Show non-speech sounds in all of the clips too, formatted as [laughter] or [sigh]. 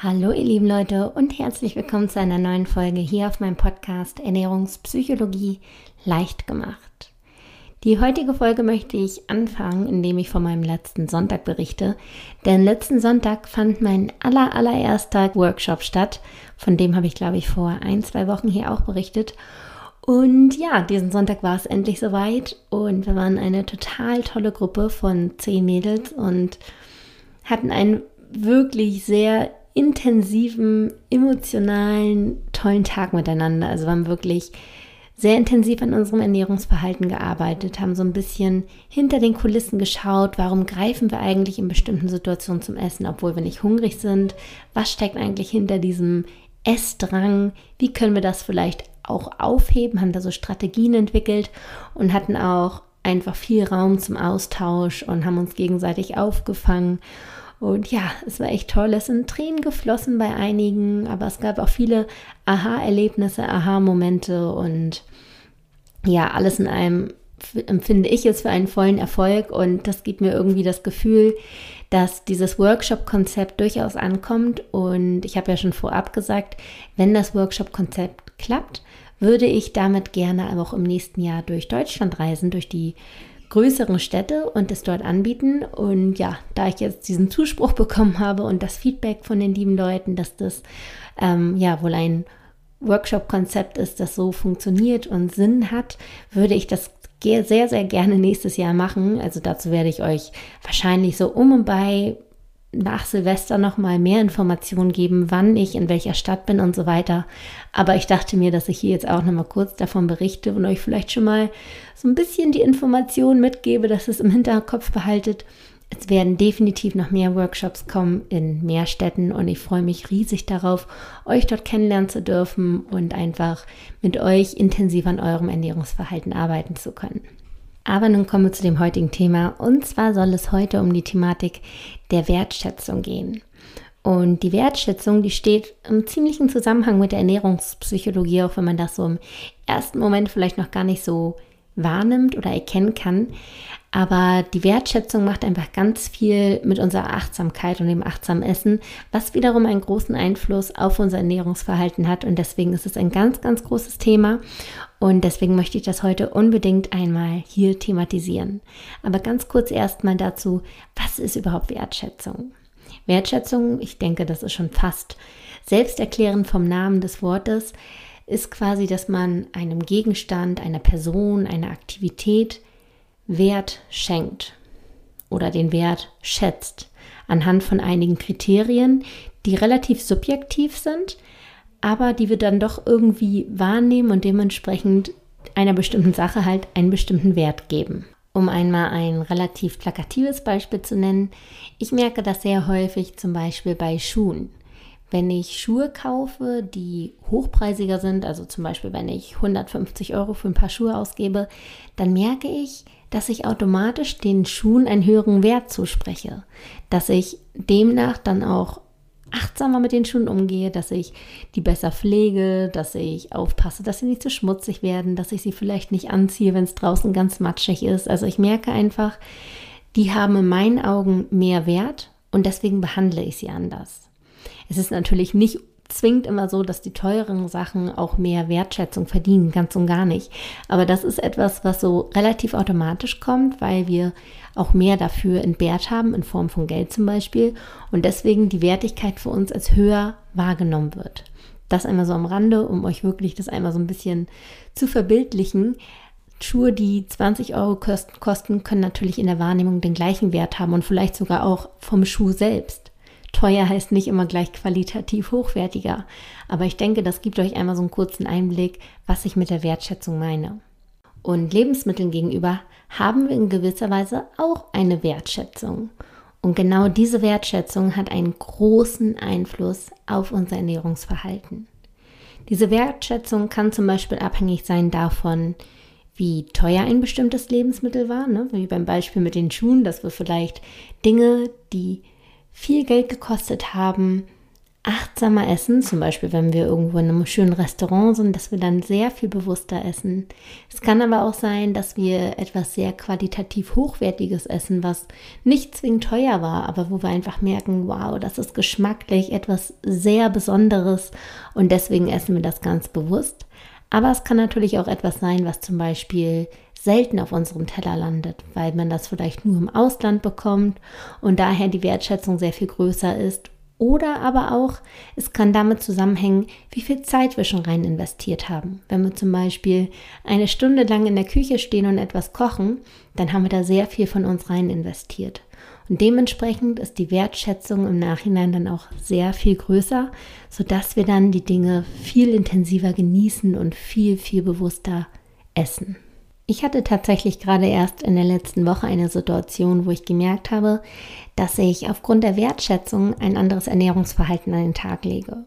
Hallo ihr lieben Leute und herzlich willkommen zu einer neuen Folge hier auf meinem Podcast Ernährungspsychologie leicht gemacht. Die heutige Folge möchte ich anfangen, indem ich von meinem letzten Sonntag berichte. Denn letzten Sonntag fand mein aller allererster Workshop statt. Von dem habe ich glaube ich vor ein, zwei Wochen hier auch berichtet. Und ja, diesen Sonntag war es endlich soweit und wir waren eine total tolle Gruppe von zehn Mädels und hatten einen wirklich sehr intensiven, emotionalen, tollen Tag miteinander. Also wir haben wirklich sehr intensiv an unserem Ernährungsverhalten gearbeitet, haben so ein bisschen hinter den Kulissen geschaut, warum greifen wir eigentlich in bestimmten Situationen zum Essen, obwohl wir nicht hungrig sind, was steckt eigentlich hinter diesem Essdrang, wie können wir das vielleicht auch aufheben, haben da so Strategien entwickelt und hatten auch einfach viel Raum zum Austausch und haben uns gegenseitig aufgefangen und ja, es war echt toll. Es sind Tränen geflossen bei einigen, aber es gab auch viele Aha-Erlebnisse, Aha-Momente und ja, alles in einem empfinde ich es für einen vollen Erfolg und das gibt mir irgendwie das Gefühl, dass dieses Workshop-Konzept durchaus ankommt und ich habe ja schon vorab gesagt, wenn das Workshop-Konzept klappt, würde ich damit gerne auch im nächsten Jahr durch Deutschland reisen, durch die größeren Städte und es dort anbieten. Und ja, da ich jetzt diesen Zuspruch [laughs] bekommen habe und das Feedback von den lieben Leuten, dass das ähm, ja wohl ein Workshop-Konzept ist, das so funktioniert und Sinn hat, würde ich das sehr, sehr gerne nächstes Jahr machen. Also dazu werde ich euch wahrscheinlich so um und bei nach Silvester noch mal mehr Informationen geben, wann ich in welcher Stadt bin und so weiter. Aber ich dachte mir, dass ich hier jetzt auch noch mal kurz davon berichte und euch vielleicht schon mal so ein bisschen die Informationen mitgebe, dass es im Hinterkopf behaltet. Es werden definitiv noch mehr Workshops kommen in mehr Städten und ich freue mich riesig darauf, euch dort kennenlernen zu dürfen und einfach mit euch intensiv an eurem Ernährungsverhalten arbeiten zu können. Aber nun kommen wir zu dem heutigen Thema. Und zwar soll es heute um die Thematik der Wertschätzung gehen. Und die Wertschätzung, die steht im ziemlichen Zusammenhang mit der Ernährungspsychologie, auch wenn man das so im ersten Moment vielleicht noch gar nicht so wahrnimmt oder erkennen kann. Aber die Wertschätzung macht einfach ganz viel mit unserer Achtsamkeit und dem achtsamen Essen, was wiederum einen großen Einfluss auf unser Ernährungsverhalten hat. Und deswegen ist es ein ganz, ganz großes Thema. Und deswegen möchte ich das heute unbedingt einmal hier thematisieren. Aber ganz kurz erstmal dazu, was ist überhaupt Wertschätzung? Wertschätzung, ich denke, das ist schon fast selbsterklärend vom Namen des Wortes, ist quasi, dass man einem Gegenstand, einer Person, einer Aktivität Wert schenkt oder den Wert schätzt anhand von einigen Kriterien, die relativ subjektiv sind, aber die wir dann doch irgendwie wahrnehmen und dementsprechend einer bestimmten Sache halt einen bestimmten Wert geben. Um einmal ein relativ plakatives Beispiel zu nennen, ich merke das sehr häufig zum Beispiel bei Schuhen. Wenn ich Schuhe kaufe, die hochpreisiger sind, also zum Beispiel wenn ich 150 Euro für ein paar Schuhe ausgebe, dann merke ich, dass ich automatisch den Schuhen einen höheren Wert zuspreche, dass ich demnach dann auch achtsamer mit den Schuhen umgehe, dass ich die besser pflege, dass ich aufpasse, dass sie nicht zu schmutzig werden, dass ich sie vielleicht nicht anziehe, wenn es draußen ganz matschig ist. Also ich merke einfach, die haben in meinen Augen mehr Wert und deswegen behandle ich sie anders. Es ist natürlich nicht zwingend immer so, dass die teuren Sachen auch mehr Wertschätzung verdienen, ganz und gar nicht. Aber das ist etwas, was so relativ automatisch kommt, weil wir auch mehr dafür entbehrt haben, in Form von Geld zum Beispiel, und deswegen die Wertigkeit für uns als höher wahrgenommen wird. Das einmal so am Rande, um euch wirklich das einmal so ein bisschen zu verbildlichen. Schuhe, die 20 Euro kosten, können natürlich in der Wahrnehmung den gleichen Wert haben und vielleicht sogar auch vom Schuh selbst. Teuer heißt nicht immer gleich qualitativ hochwertiger, aber ich denke, das gibt euch einmal so einen kurzen Einblick, was ich mit der Wertschätzung meine. Und Lebensmitteln gegenüber haben wir in gewisser Weise auch eine Wertschätzung. Und genau diese Wertschätzung hat einen großen Einfluss auf unser Ernährungsverhalten. Diese Wertschätzung kann zum Beispiel abhängig sein davon, wie teuer ein bestimmtes Lebensmittel war, ne? wie beim Beispiel mit den Schuhen, dass wir vielleicht Dinge, die viel Geld gekostet haben, achtsamer essen, zum Beispiel wenn wir irgendwo in einem schönen Restaurant sind, dass wir dann sehr viel bewusster essen. Es kann aber auch sein, dass wir etwas sehr qualitativ hochwertiges essen, was nicht zwingend teuer war, aber wo wir einfach merken, wow, das ist geschmacklich etwas sehr Besonderes und deswegen essen wir das ganz bewusst. Aber es kann natürlich auch etwas sein, was zum Beispiel selten auf unserem Teller landet, weil man das vielleicht nur im Ausland bekommt und daher die Wertschätzung sehr viel größer ist oder aber auch, es kann damit zusammenhängen, wie viel Zeit wir schon rein investiert haben. Wenn wir zum Beispiel eine Stunde lang in der Küche stehen und etwas kochen, dann haben wir da sehr viel von uns rein investiert. Und dementsprechend ist die Wertschätzung im Nachhinein dann auch sehr viel größer, sodass wir dann die Dinge viel intensiver genießen und viel, viel bewusster essen. Ich hatte tatsächlich gerade erst in der letzten Woche eine Situation, wo ich gemerkt habe, dass ich aufgrund der Wertschätzung ein anderes Ernährungsverhalten an den Tag lege.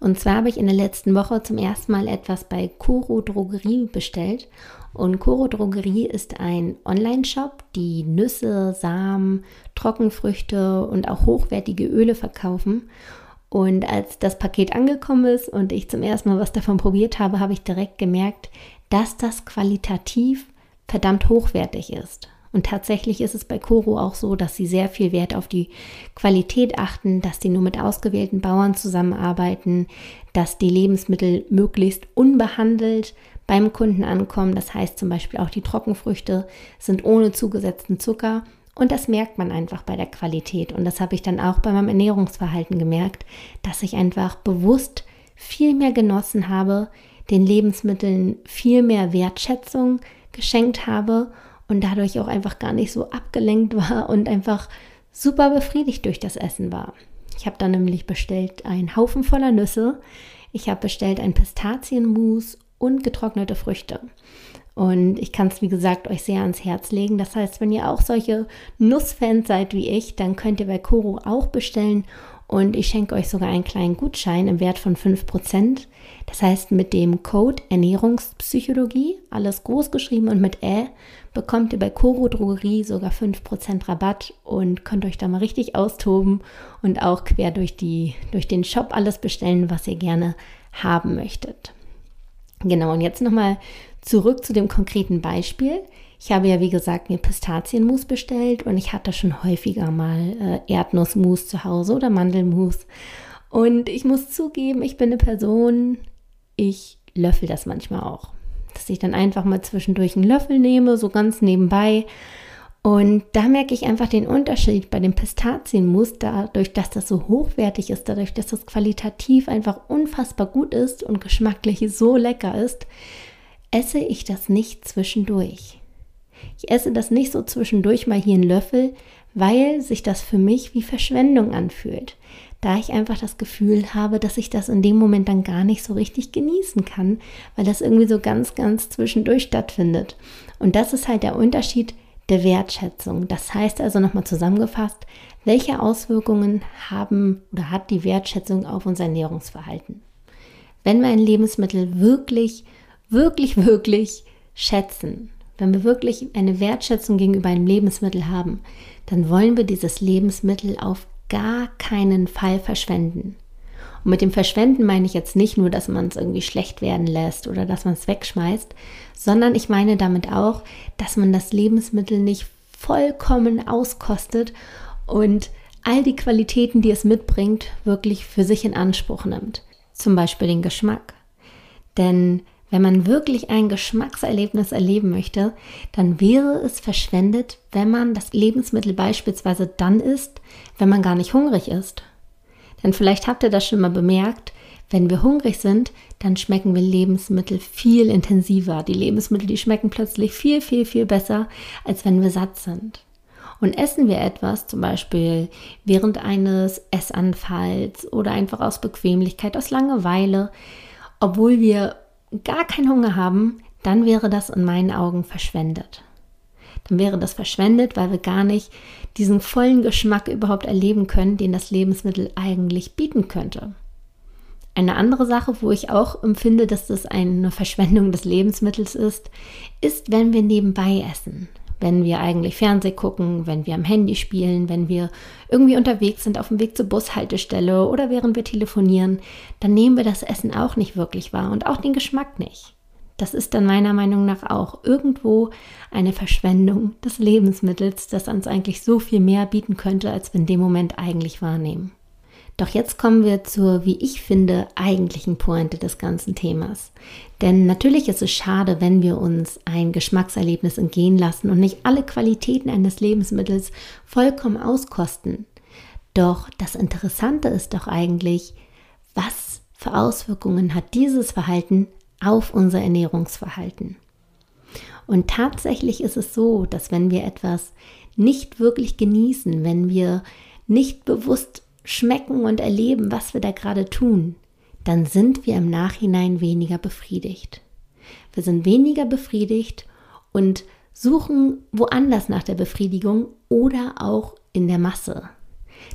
Und zwar habe ich in der letzten Woche zum ersten Mal etwas bei Koro Drogerie bestellt. Und Koro Drogerie ist ein Online-Shop, die Nüsse, Samen, Trockenfrüchte und auch hochwertige Öle verkaufen. Und als das Paket angekommen ist und ich zum ersten Mal was davon probiert habe, habe ich direkt gemerkt, dass das qualitativ verdammt hochwertig ist. Und tatsächlich ist es bei Koro auch so, dass sie sehr viel Wert auf die Qualität achten, dass die nur mit ausgewählten Bauern zusammenarbeiten, dass die Lebensmittel möglichst unbehandelt beim Kunden ankommen. Das heißt zum Beispiel auch die Trockenfrüchte sind ohne zugesetzten Zucker. Und das merkt man einfach bei der Qualität. Und das habe ich dann auch bei meinem Ernährungsverhalten gemerkt, dass ich einfach bewusst viel mehr genossen habe, den Lebensmitteln viel mehr Wertschätzung geschenkt habe und dadurch auch einfach gar nicht so abgelenkt war und einfach super befriedigt durch das Essen war. Ich habe dann nämlich bestellt einen Haufen voller Nüsse, ich habe bestellt ein Pistazienmus und getrocknete Früchte. Und ich kann es, wie gesagt, euch sehr ans Herz legen. Das heißt, wenn ihr auch solche Nussfans seid wie ich, dann könnt ihr bei Koro auch bestellen und ich schenke euch sogar einen kleinen Gutschein im Wert von 5%. Das heißt, mit dem Code Ernährungspsychologie, alles groß geschrieben und mit Ä, bekommt ihr bei Koro Drogerie sogar 5% Rabatt und könnt euch da mal richtig austoben und auch quer durch, die, durch den Shop alles bestellen, was ihr gerne haben möchtet. Genau, und jetzt nochmal zurück zu dem konkreten Beispiel. Ich habe ja, wie gesagt, mir Pistazienmus bestellt und ich hatte schon häufiger mal äh, Erdnussmus zu Hause oder Mandelmus. Und ich muss zugeben, ich bin eine Person, ich löffel das manchmal auch. Dass ich dann einfach mal zwischendurch einen Löffel nehme, so ganz nebenbei. Und da merke ich einfach den Unterschied bei dem Pistazienmus, dadurch, dass das so hochwertig ist, dadurch, dass das qualitativ einfach unfassbar gut ist und geschmacklich so lecker ist, esse ich das nicht zwischendurch. Ich esse das nicht so zwischendurch mal hier einen Löffel, weil sich das für mich wie Verschwendung anfühlt. Da ich einfach das Gefühl habe, dass ich das in dem Moment dann gar nicht so richtig genießen kann, weil das irgendwie so ganz, ganz zwischendurch stattfindet. Und das ist halt der Unterschied der Wertschätzung. Das heißt also nochmal zusammengefasst, welche Auswirkungen haben oder hat die Wertschätzung auf unser Ernährungsverhalten? Wenn wir ein Lebensmittel wirklich, wirklich, wirklich schätzen, wenn wir wirklich eine Wertschätzung gegenüber einem Lebensmittel haben, dann wollen wir dieses Lebensmittel auf gar keinen Fall verschwenden. Und mit dem Verschwenden meine ich jetzt nicht nur, dass man es irgendwie schlecht werden lässt oder dass man es wegschmeißt, sondern ich meine damit auch, dass man das Lebensmittel nicht vollkommen auskostet und all die Qualitäten, die es mitbringt, wirklich für sich in Anspruch nimmt. Zum Beispiel den Geschmack. Denn wenn man wirklich ein Geschmackserlebnis erleben möchte, dann wäre es verschwendet, wenn man das Lebensmittel beispielsweise dann isst, wenn man gar nicht hungrig ist. Denn vielleicht habt ihr das schon mal bemerkt, wenn wir hungrig sind, dann schmecken wir Lebensmittel viel intensiver. Die Lebensmittel, die schmecken plötzlich viel, viel, viel besser, als wenn wir satt sind. Und essen wir etwas, zum Beispiel während eines Essanfalls oder einfach aus Bequemlichkeit, aus Langeweile, obwohl wir gar keinen Hunger haben, dann wäre das in meinen Augen verschwendet. Dann wäre das verschwendet, weil wir gar nicht diesen vollen Geschmack überhaupt erleben können, den das Lebensmittel eigentlich bieten könnte. Eine andere Sache, wo ich auch empfinde, dass das eine Verschwendung des Lebensmittels ist, ist, wenn wir nebenbei essen. Wenn wir eigentlich Fernseh gucken, wenn wir am Handy spielen, wenn wir irgendwie unterwegs sind auf dem Weg zur Bushaltestelle oder während wir telefonieren, dann nehmen wir das Essen auch nicht wirklich wahr und auch den Geschmack nicht. Das ist dann meiner Meinung nach auch irgendwo eine Verschwendung des Lebensmittels, das uns eigentlich so viel mehr bieten könnte, als wir in dem Moment eigentlich wahrnehmen. Doch jetzt kommen wir zur, wie ich finde, eigentlichen Pointe des ganzen Themas. Denn natürlich ist es schade, wenn wir uns ein Geschmackserlebnis entgehen lassen und nicht alle Qualitäten eines Lebensmittels vollkommen auskosten. Doch das Interessante ist doch eigentlich, was für Auswirkungen hat dieses Verhalten auf unser Ernährungsverhalten? Und tatsächlich ist es so, dass wenn wir etwas nicht wirklich genießen, wenn wir nicht bewusst schmecken und erleben, was wir da gerade tun, dann sind wir im Nachhinein weniger befriedigt. Wir sind weniger befriedigt und suchen woanders nach der Befriedigung oder auch in der Masse.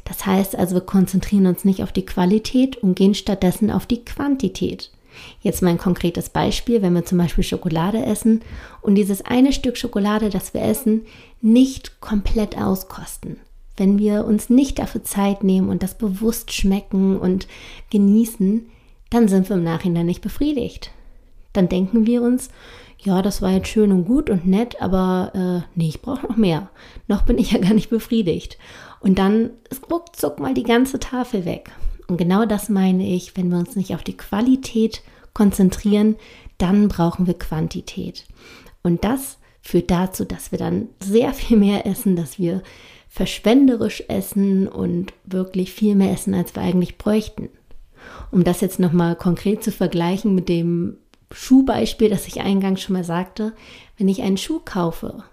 Das heißt also, wir konzentrieren uns nicht auf die Qualität und gehen stattdessen auf die Quantität. Jetzt mal ein konkretes Beispiel, wenn wir zum Beispiel Schokolade essen und dieses eine Stück Schokolade, das wir essen, nicht komplett auskosten, wenn wir uns nicht dafür Zeit nehmen und das bewusst schmecken und genießen, dann sind wir im Nachhinein nicht befriedigt. Dann denken wir uns, ja, das war jetzt schön und gut und nett, aber äh, nee, ich brauche noch mehr. Noch bin ich ja [laughs] gar nicht befriedigt. Und dann ist ruckzuck mal die ganze Tafel weg. Und genau das meine ich, wenn wir uns nicht auf die Qualität konzentrieren, dann brauchen wir Quantität. Und das führt dazu, dass wir dann sehr viel mehr essen, dass wir verschwenderisch essen und wirklich viel mehr essen, als wir eigentlich bräuchten. Um das jetzt nochmal konkret zu vergleichen mit dem Schuhbeispiel, das ich eingangs schon mal sagte, wenn ich einen Schuh kaufe,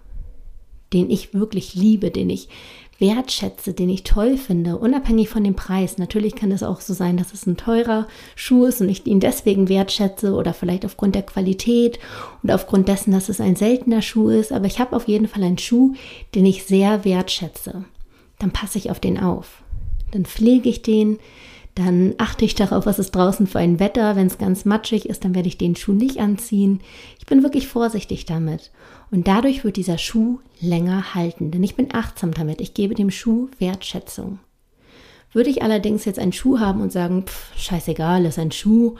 den ich wirklich liebe, den ich wertschätze, den ich toll finde, unabhängig von dem Preis. Natürlich kann es auch so sein, dass es ein teurer Schuh ist und ich ihn deswegen wertschätze oder vielleicht aufgrund der Qualität und aufgrund dessen, dass es ein seltener Schuh ist. Aber ich habe auf jeden Fall einen Schuh, den ich sehr wertschätze. Dann passe ich auf den auf. Dann pflege ich den, dann achte ich darauf, was ist draußen für ein Wetter. Wenn es ganz matschig ist, dann werde ich den Schuh nicht anziehen. Ich bin wirklich vorsichtig damit. Und dadurch wird dieser Schuh länger halten, denn ich bin achtsam damit. Ich gebe dem Schuh Wertschätzung. Würde ich allerdings jetzt einen Schuh haben und sagen, pff, scheißegal, ist ein Schuh,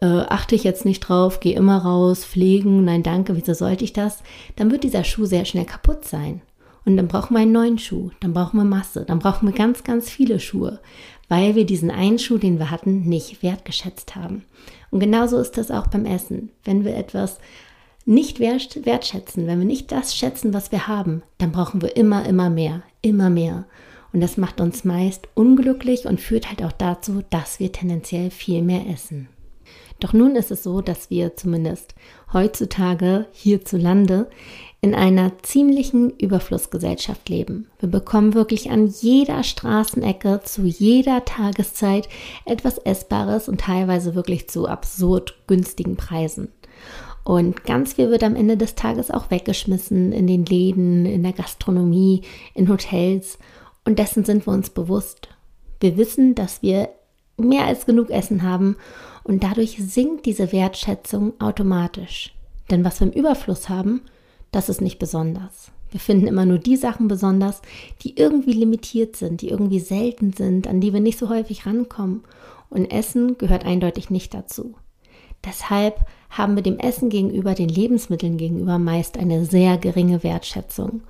äh, achte ich jetzt nicht drauf, gehe immer raus, pflegen, nein danke, wieso sollte ich das? Dann wird dieser Schuh sehr schnell kaputt sein. Und dann brauchen wir einen neuen Schuh, dann brauchen wir Masse, dann brauchen wir ganz, ganz viele Schuhe, weil wir diesen einen Schuh, den wir hatten, nicht wertgeschätzt haben. Und genauso ist das auch beim Essen. Wenn wir etwas nicht wertschätzen, wenn wir nicht das schätzen, was wir haben, dann brauchen wir immer, immer mehr, immer mehr. Und das macht uns meist unglücklich und führt halt auch dazu, dass wir tendenziell viel mehr essen. Doch nun ist es so, dass wir zumindest heutzutage hierzulande in einer ziemlichen Überflussgesellschaft leben. Wir bekommen wirklich an jeder Straßenecke zu jeder Tageszeit etwas Essbares und teilweise wirklich zu absurd günstigen Preisen. Und ganz viel wird am Ende des Tages auch weggeschmissen in den Läden, in der Gastronomie, in Hotels. Und dessen sind wir uns bewusst. Wir wissen, dass wir mehr als genug Essen haben und dadurch sinkt diese Wertschätzung automatisch. Denn was wir im Überfluss haben, das ist nicht besonders. Wir finden immer nur die Sachen besonders, die irgendwie limitiert sind, die irgendwie selten sind, an die wir nicht so häufig rankommen. Und Essen gehört eindeutig nicht dazu. Deshalb haben wir dem Essen gegenüber, den Lebensmitteln gegenüber meist eine sehr geringe Wertschätzung.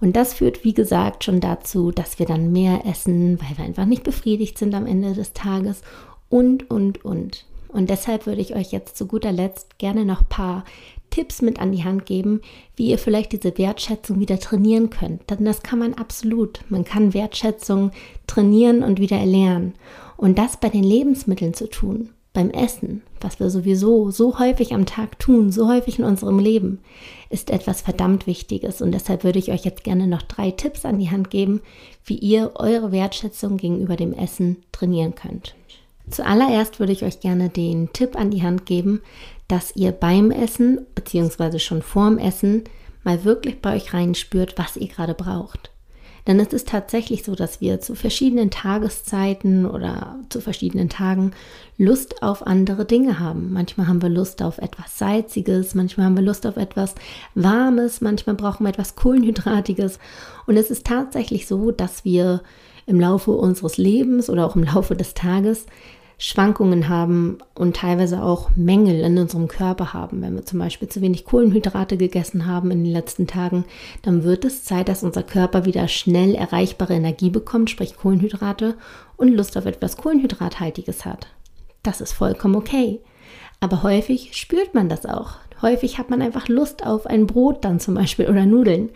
Und das führt, wie gesagt, schon dazu, dass wir dann mehr essen, weil wir einfach nicht befriedigt sind am Ende des Tages und, und, und. Und deshalb würde ich euch jetzt zu guter Letzt gerne noch ein paar Tipps mit an die Hand geben, wie ihr vielleicht diese Wertschätzung wieder trainieren könnt. Denn das kann man absolut. Man kann Wertschätzung trainieren und wieder erlernen. Und das bei den Lebensmitteln zu tun, beim Essen, was wir sowieso so häufig am Tag tun, so häufig in unserem Leben, ist etwas verdammt Wichtiges. Und deshalb würde ich euch jetzt gerne noch drei Tipps an die Hand geben, wie ihr eure Wertschätzung gegenüber dem Essen trainieren könnt. Zuallererst würde ich euch gerne den Tipp an die Hand geben, dass ihr beim Essen bzw. schon vorm Essen mal wirklich bei euch reinspürt, was ihr gerade braucht. Denn es ist tatsächlich so, dass wir zu verschiedenen Tageszeiten oder zu verschiedenen Tagen Lust auf andere Dinge haben. Manchmal haben wir Lust auf etwas Salziges, manchmal haben wir Lust auf etwas Warmes, manchmal brauchen wir etwas Kohlenhydratiges. Und es ist tatsächlich so, dass wir im Laufe unseres Lebens oder auch im Laufe des Tages Schwankungen haben und teilweise auch Mängel in unserem Körper haben. Wenn wir zum Beispiel zu wenig Kohlenhydrate gegessen haben in den letzten Tagen, dann wird es Zeit, dass unser Körper wieder schnell erreichbare Energie bekommt, sprich Kohlenhydrate, und Lust auf etwas Kohlenhydrathaltiges hat. Das ist vollkommen okay. Aber häufig spürt man das auch. Häufig hat man einfach Lust auf ein Brot dann zum Beispiel oder Nudeln.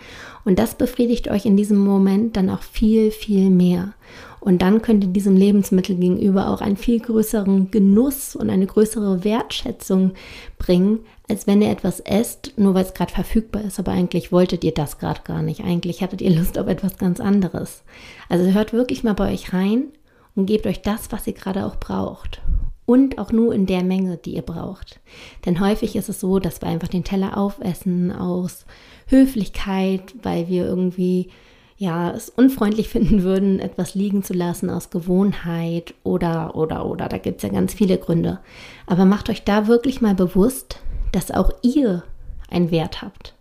Und das befriedigt euch in diesem Moment dann auch viel, viel mehr. Und dann könnt ihr diesem Lebensmittel gegenüber auch einen viel größeren Genuss und eine größere Wertschätzung bringen, als wenn ihr etwas esst, nur weil es gerade verfügbar ist. Aber eigentlich wolltet ihr das gerade gar nicht. Eigentlich hattet ihr Lust auf etwas ganz anderes. Also hört wirklich mal bei euch rein und gebt euch das, was ihr gerade auch braucht. Und auch nur in der Menge, die ihr braucht. Denn häufig ist es so, dass wir einfach den Teller aufessen aus Höflichkeit, weil wir irgendwie ja, es unfreundlich [laughs] finden würden, etwas liegen zu lassen aus Gewohnheit oder, oder, oder. Da gibt es ja ganz viele Gründe. Aber macht euch da wirklich mal bewusst, dass auch ihr einen Wert habt.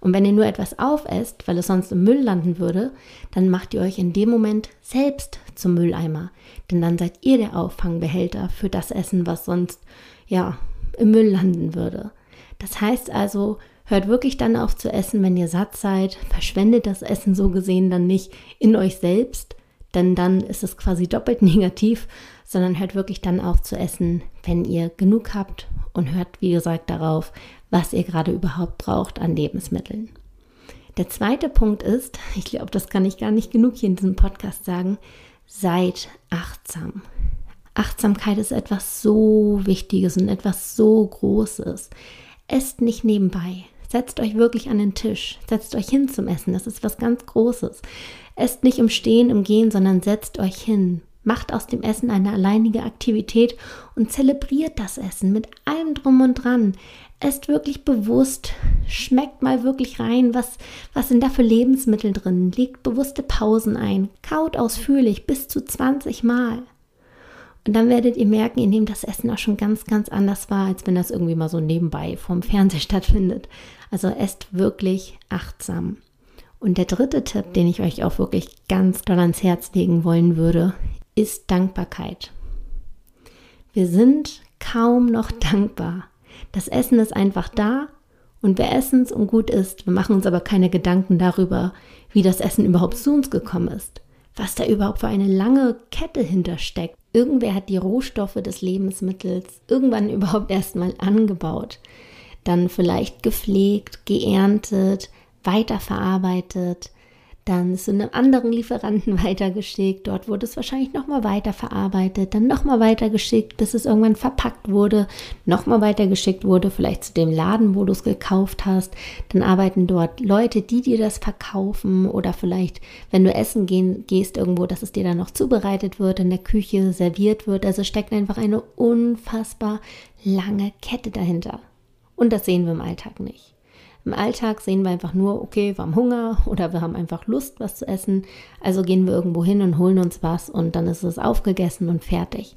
Und wenn ihr nur etwas aufesst, weil es sonst im Müll landen würde, dann macht ihr euch in dem Moment selbst zum Mülleimer. Denn dann seid ihr der Auffangbehälter für das Essen, was sonst, ja, im Müll landen würde. Das heißt also, Hört wirklich dann auf zu essen, wenn ihr satt seid. Verschwendet das Essen so gesehen dann nicht in euch selbst, denn dann ist es quasi doppelt [laughs] negativ, sondern hört wirklich dann auf zu essen, wenn ihr genug habt und hört, wie gesagt, darauf, was ihr gerade überhaupt braucht an Lebensmitteln. Der zweite Punkt ist, [laughs] ich glaube, das kann ich gar nicht genug hier in diesem Podcast sagen, seid achtsam. Achtsamkeit ist etwas so Wichtiges und etwas so Großes. Esst nicht nebenbei. Setzt euch wirklich an den Tisch. Setzt euch hin zum Essen. Das ist was ganz Großes. Esst nicht im Stehen, im Gehen, sondern setzt euch hin. Macht aus dem Essen eine alleinige Aktivität und zelebriert das Essen mit allem drum und dran. Esst wirklich bewusst, schmeckt mal wirklich rein, was, was sind da für Lebensmittel drin. Legt bewusste Pausen ein, kaut ausführlich bis zu 20 Mal. Und dann werdet ihr merken, indem das Essen auch schon ganz, ganz anders war, als wenn das irgendwie mal so nebenbei vom Fernseher [laughs] stattfindet. Also esst wirklich achtsam. Und der dritte Tipp, den ich euch auch wirklich ganz doll ans Herz legen wollen würde, ist Dankbarkeit. Wir sind kaum noch [laughs] dankbar. Das Essen ist einfach da und wir essen es und gut ist. Wir machen uns aber keine Gedanken darüber, wie das Essen überhaupt zu uns gekommen ist. Was da überhaupt für eine lange Kette hintersteckt. Irgendwer hat die Rohstoffe des Lebensmittels irgendwann [laughs] überhaupt erstmal angebaut, dann vielleicht gepflegt, geerntet, weiterverarbeitet, dann zu einem anderen Lieferanten [laughs] weitergeschickt. Dort wurde es wahrscheinlich nochmal weiterverarbeitet, dann nochmal weitergeschickt, bis es irgendwann verpackt wurde, nochmal weitergeschickt wurde, vielleicht zu dem Laden, wo du es gekauft hast. Dann arbeiten dort Leute, die dir das verkaufen oder vielleicht, wenn du essen gehen, gehst irgendwo, dass es dir dann noch zubereitet wird, in der Küche serviert wird. Also steckt einfach eine unfassbar lange Kette dahinter. Und das sehen wir im Alltag nicht. Im Alltag sehen wir einfach nur, okay, wir haben Hunger [laughs] oder wir haben einfach Lust, was zu essen. Also gehen wir irgendwo hin und holen uns was und dann ist es aufgegessen und fertig.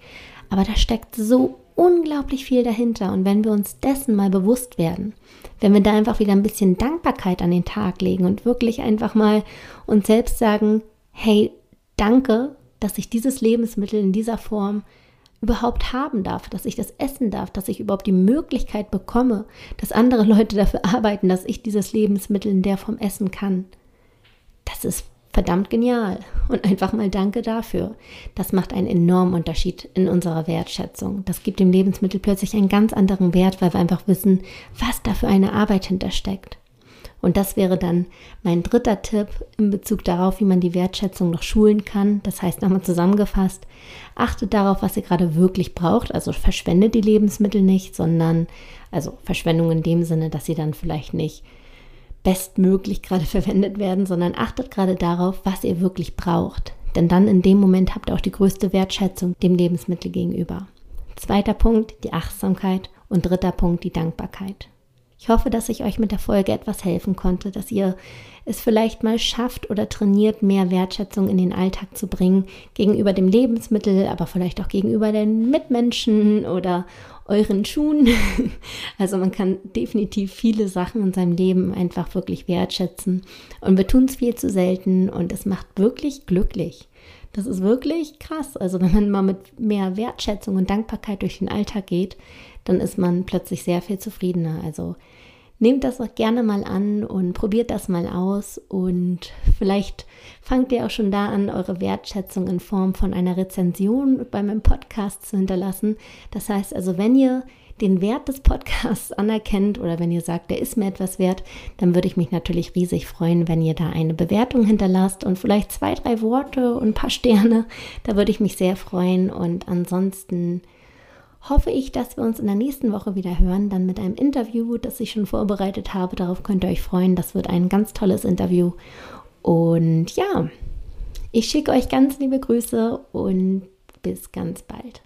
Aber da steckt so unglaublich viel dahinter. Und wenn wir uns dessen mal bewusst werden, wenn wir da einfach wieder ein bisschen Dankbarkeit an den Tag legen und wirklich einfach mal uns selbst sagen, hey, danke, dass ich dieses Lebensmittel in dieser Form überhaupt haben darf, dass ich das essen darf, dass ich überhaupt die Möglichkeit bekomme, dass andere Leute dafür arbeiten, dass ich dieses Lebensmittel in der Form essen kann. Das ist verdammt genial. Und einfach mal danke dafür. Das macht einen enormen Unterschied in unserer Wertschätzung. Das gibt dem Lebensmittel plötzlich einen ganz anderen Wert, weil wir einfach wissen, was da für eine Arbeit hintersteckt. Und das wäre dann mein dritter Tipp in Bezug darauf, wie man die Wertschätzung noch schulen kann. Das heißt nochmal zusammengefasst, achtet darauf, was ihr gerade wirklich braucht. Also verschwendet die Lebensmittel nicht, sondern, also Verschwendung in dem Sinne, dass sie dann vielleicht nicht bestmöglich gerade [laughs] verwendet werden, sondern achtet gerade darauf, was ihr wirklich braucht. Denn dann in dem Moment habt ihr auch die größte Wertschätzung dem Lebensmittel gegenüber. Zweiter Punkt, die Achtsamkeit und dritter Punkt, die Dankbarkeit. Ich hoffe, dass ich euch mit der Folge etwas helfen konnte, dass ihr es vielleicht mal schafft oder trainiert, mehr Wertschätzung in den Alltag zu bringen, gegenüber dem Lebensmittel, aber vielleicht auch gegenüber den Mitmenschen oder euren Schuhen. [laughs] Also man kann definitiv viele Sachen in seinem Leben einfach wirklich wertschätzen. Und wir tun es viel zu selten und es macht wirklich glücklich. Das ist wirklich krass. Also wenn man mal mit mehr Wertschätzung und Dankbarkeit durch den Alltag geht, dann ist man plötzlich sehr viel zufriedener. Also nehmt das auch gerne mal an und probiert das mal aus und vielleicht fangt ihr auch schon da an, eure Wertschätzung in Form von einer Rezension bei meinem Podcast zu hinterlassen. Das heißt also, wenn ihr den Wert des Podcasts anerkennt oder wenn ihr sagt, der ist mir etwas wert, dann würde ich mich natürlich riesig freuen, wenn ihr da eine Bewertung hinterlasst und vielleicht zwei, drei Worte und ein paar Sterne. Da würde ich mich sehr freuen und ansonsten hoffe ich, dass wir uns in der nächsten Woche wieder hören, dann mit einem Interview, das ich schon vorbereitet habe. Darauf könnt ihr euch freuen. Das wird ein ganz tolles Interview. Und ja, ich schicke euch ganz liebe Grüße und bis ganz bald.